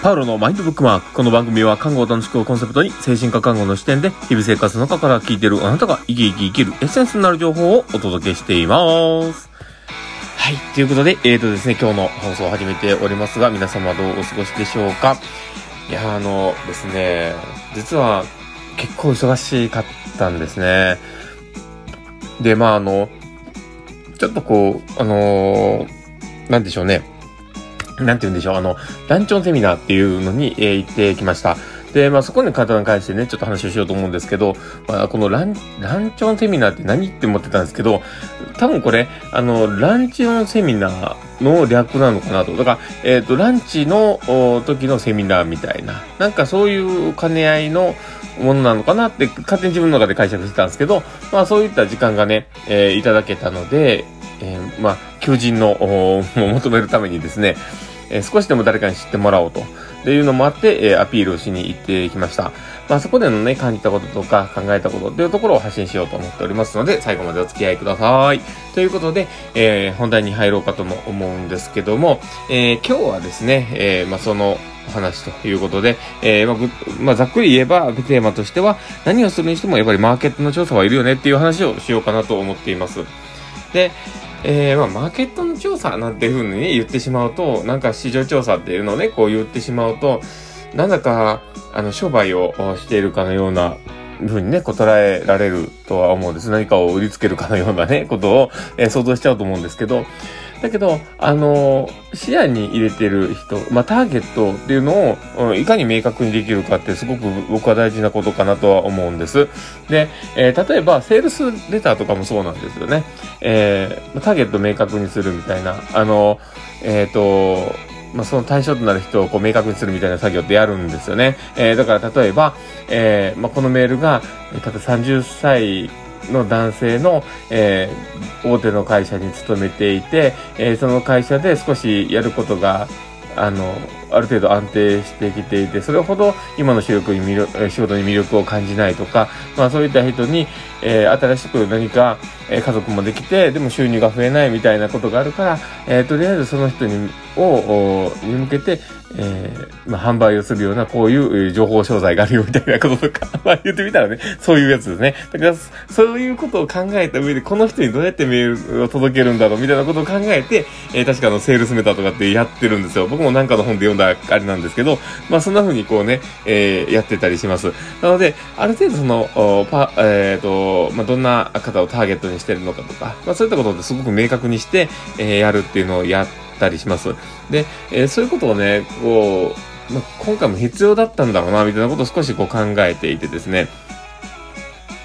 パウロのマインドブックマーク。この番組は看護を楽しくをコンセプトに精神科看護の視点で日々生活の中から聞いてるあなたが生き生き生きるエッセンスになる情報をお届けしています。はい。ということで、えーとですね、今日の放送を始めておりますが、皆様どうお過ごしでしょうか？いや、あのですね、実は結構忙しかったんですね。で、まああの、ちょっとこう、あのー、なんでしょうね。なんて言うんでしょう、あの、ランチョンセミナーっていうのに、えー、行ってきました。で、まあそこに方に関してね、ちょっと話をしようと思うんですけど、まあこのラン、ランチョンセミナーって何って思ってたんですけど、多分これ、あの、ランチョンセミナーの略なのかなと。だから、えっ、ー、と、ランチの時のセミナーみたいな、なんかそういう兼ね合いのものなのかなって勝手に自分の中で解釈してたんですけど、まあそういった時間がね、えー、いただけたので、えー、まあ、求人の、を 求めるためにですね、え、少しでも誰かに知ってもらおうと。っていうのもあって、え、アピールをしに行ってきました。まあそこでのね、感じたこととか考えたことっていうところを発信しようと思っておりますので、最後までお付き合いください。ということで、えー、本題に入ろうかとも思うんですけども、えー、今日はですね、えー、まあその、お話ということで、え、まあ、まあ、ざっくり言えば、テーマとしては、何をするにしてもやっぱりマーケットの調査はいるよねっていう話をしようかなと思っています。で、えー、まあ、マーケットの調査なんていうふうに、言ってしまうと、なんか市場調査っていうのをね、こう言ってしまうと、なんだか、あの、商売をしているかのような、ふうにね、こう捉えられるとは思うんです。何かを売りつけるかのようなね、ことを、えー、想像しちゃうと思うんですけど、だけど、あの、視野に入れてる人、まあ、ターゲットっていうのを、いかに明確にできるかってすごく僕は大事なことかなとは思うんです。で、えー、例えば、セールスレターとかもそうなんですよね。えー、ターゲット明確にするみたいな、あの、えっ、ー、と、まあ、その対象となる人をこう明確にするみたいな作業ってやるんですよね。えー、だから例えば、えー、まあ、このメールが、例えば30歳の男性の、えー、大手の会社に勤めていて、えー、その会社で少しやることが、あの、ある程度安定してきていて、それほど今の仕事に魅力仕事に魅力を感じないとか、まあそういった人に、えー、新しく何か、えー、家族もできて、でも収入が増えないみたいなことがあるから、えー、とりあえずその人に、を、に向けて、えー、まあ、販売をするような、こういう情報商材があるよみたいなこととか、まあ、言ってみたらね、そういうやつですね。だから、そういうことを考えた上で、この人にどうやってメールを届けるんだろうみたいなことを考えて、えー、確かのセールスメタとかってやってるんですよ。僕もなんかの本で読んだあれなんですけど、まあ、そんな風にこうね、えー、やってたりします。なので、ある程度その、パ、えっ、ー、と、まあ、どんな方をターゲットにしてるのかとか、まあ、そういったことですごく明確にして、えー、やるっていうのをやったりします。で、えー、そういうことをね、こう、まあ、今回も必要だったんだろうな、みたいなことを少しこう考えていてですね。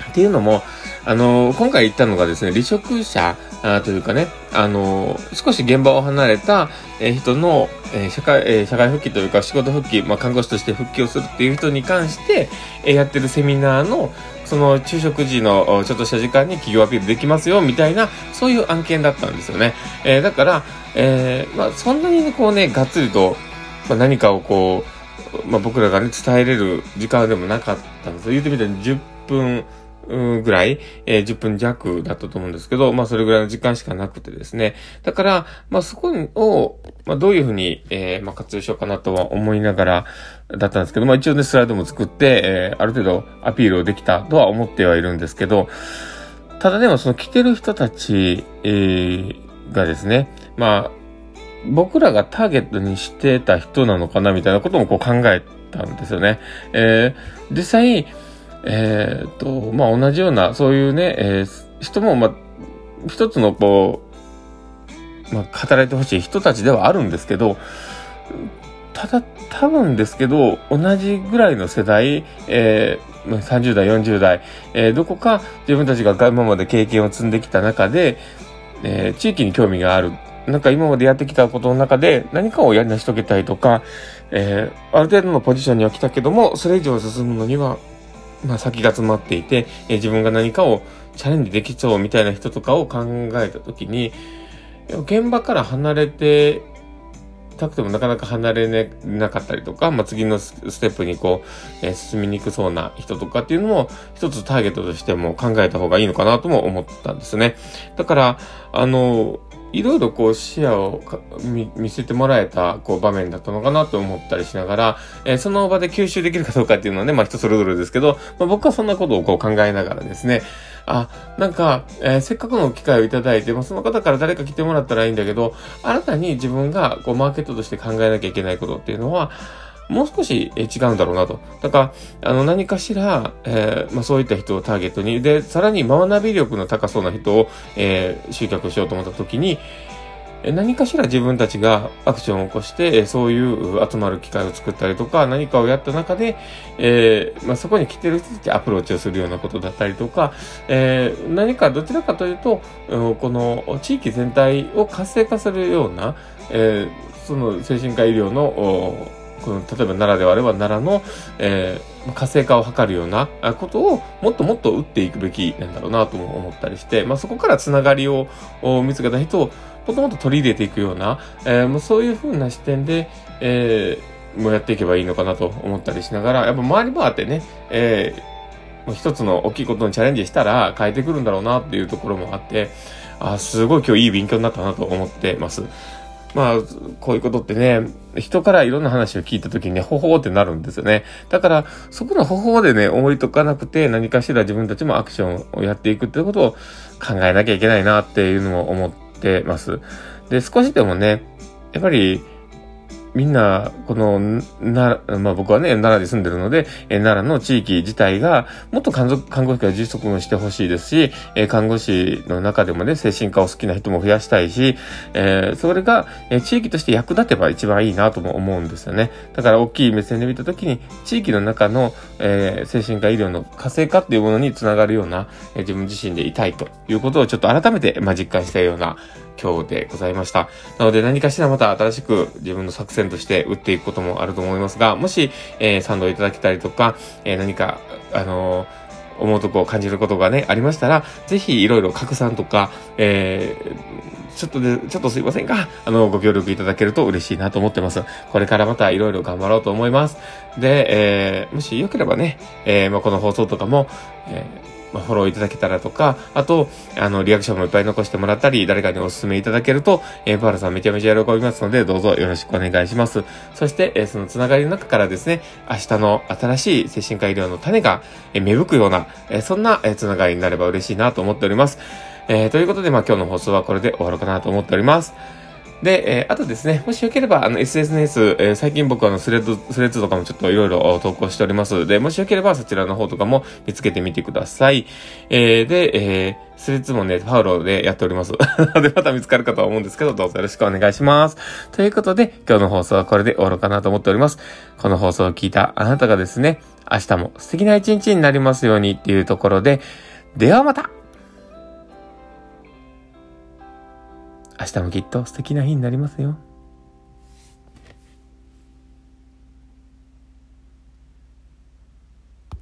っていうのも、あの、今回言ったのがですね、離職者あというかね、あの、少し現場を離れた、え人の、え社会、え社会復帰というか仕事復帰、まあ、看護師として復帰をするっていう人に関して、えやってるセミナーの、その昼食時のちょっとした時間に企業アピールできますよ、みたいな、そういう案件だったんですよね。え、だから、え、まあ、そんなにこうね、がっつりと、まあ、何かをこう、まあ、僕らがね、伝えれる時間でもなかったんですよ。言ってみたら10分、ぐらい、えー、10分弱だったと思うんですけど、まあそれぐらいの時間しかなくてですね。だから、まあそこを、まあどういうふうに、えー、まあ活用しようかなとは思いながらだったんですけど、まあ一応ね、スライドも作って、えー、ある程度アピールをできたとは思ってはいるんですけど、ただでもその来てる人たち、えー、がですね、まあ、僕らがターゲットにしてた人なのかなみたいなこともこう考えたんですよね。えー、実際、えー、っと、まあ、同じような、そういうね、えー、人も、まあ、一つのこう、まあ、働いてほしい人たちではあるんですけど、ただ、多分ですけど、同じぐらいの世代、えー、30代、40代、えー、どこか自分たちが今まで経験を積んできた中で、えー、地域に興味がある。なんか今までやってきたことの中で何かをやり成し遂げたいとか、えー、ある程度のポジションには来たけども、それ以上進むのにはまあ、先が詰まっていて、え自分が何かをチャレンジできそうみたいな人とかを考えたときに、現場から離れてたくてもなかなか離れ、なかったりとか、まあ、次のステップにこう、えー、進みにくそうな人とかっていうのも一つターゲットとしても考えた方がいいのかなとも思ったんですね。だから、あの、いろいろこう視野を見せてもらえたこう場面だったのかなと思ったりしながら、えー、その場で吸収できるかどうかっていうのはね、まあ人それぞれですけど、まあ、僕はそんなことをこう考えながらですね、あ、なんか、えー、せっかくの機会をいただいて、まあ、その方から誰か来てもらったらいいんだけど、新たに自分がこうマーケットとして考えなきゃいけないことっていうのは、もう少し違うんだろうなと。だから、あの、何かしら、えー、まあ、そういった人をターゲットに、で、さらに学び力の高そうな人を、えー、集客しようと思った時に、何かしら自分たちがアクションを起こして、そういう集まる機会を作ったりとか、何かをやった中で、えー、まあ、そこに来てる人たちアプローチをするようなことだったりとか、えー、何かどちらかというと、この地域全体を活性化するような、えー、その精神科医療の、この例えば奈良であれば奈良の、えー、活性化を図るようなことをもっともっと打っていくべきなんだろうなとも思ったりして、まあ、そこからつながりを見つけた人をもっともっと取り入れていくような、えー、もうそういう風な視点で、えー、もうやっていけばいいのかなと思ったりしながら、やっぱ周り回ってね、えー、一つの大きいことにチャレンジしたら変えてくるんだろうなっていうところもあって、あ、すごい今日いい勉強になったなと思ってます。まあ、こういうことってね、人からいろんな話を聞いた時にね、ほほーってなるんですよね。だから、そこのほほーでね、思いとかなくて、何かしら自分たちもアクションをやっていくってことを考えなきゃいけないなっていうのも思ってます。で、少しでもね、やっぱり、みんな、この、な、まあ僕はね、奈良で住んでるので、え奈良の地域自体が、もっと看護看護師が充足もしてほしいですし、え看護師の中でもね、精神科を好きな人も増やしたいし、えー、それが、え地域として役立てば一番いいなとも思うんですよね。だから大きい目線で見たときに、地域の中の、えー、精神科医療の活性化っていうものにつながるような、え自分自身でいたいということをちょっと改めて、まあ、実感したような、今日でございました。なので何かしらまた新しく自分の作戦として打っていくこともあると思いますが、もし、えー、賛同いただけたりとか、えー、何か、あのー思うとこを感じることがね、ありましたら、ぜひいろいろ拡散とか、えー、ちょっとで、ちょっとすいませんが、あの、ご協力いただけると嬉しいなと思ってます。これからまたいろいろ頑張ろうと思います。で、えー、もしよければね、えー、まあ、この放送とかも、えーまあ、フォローいただけたらとか、あと、あの、リアクションもいっぱい残してもらったり、誰かにお勧めいただけると、えー、パールさんめちゃめちゃ喜びますので、どうぞよろしくお願いします。そして、えー、そのつながりの中からですね、明日の新しい精神科医療の種が、えー、芽吹くような、えー、そんな、えー、つながりになれば嬉しいなと思っております。えー、ということで、まあ、今日の放送はこれで終わろうかなと思っております。で、えー、あとですね、もしよければ、あの、SNS、えー、最近僕はあの、スレッド、スレッドとかもちょっといろいろ投稿しております。で、もしよければそちらの方とかも見つけてみてください。えー、で、えー、スレッズもね、ファウロでやっております。で、また見つかるかとは思うんですけど、どうぞよろしくお願いします。ということで、今日の放送はこれで終わろうかなと思っております。この放送を聞いたあなたがですね、明日も素敵な一日になりますようにっていうところで、ではまた明日もきっと素敵な日になりますよ。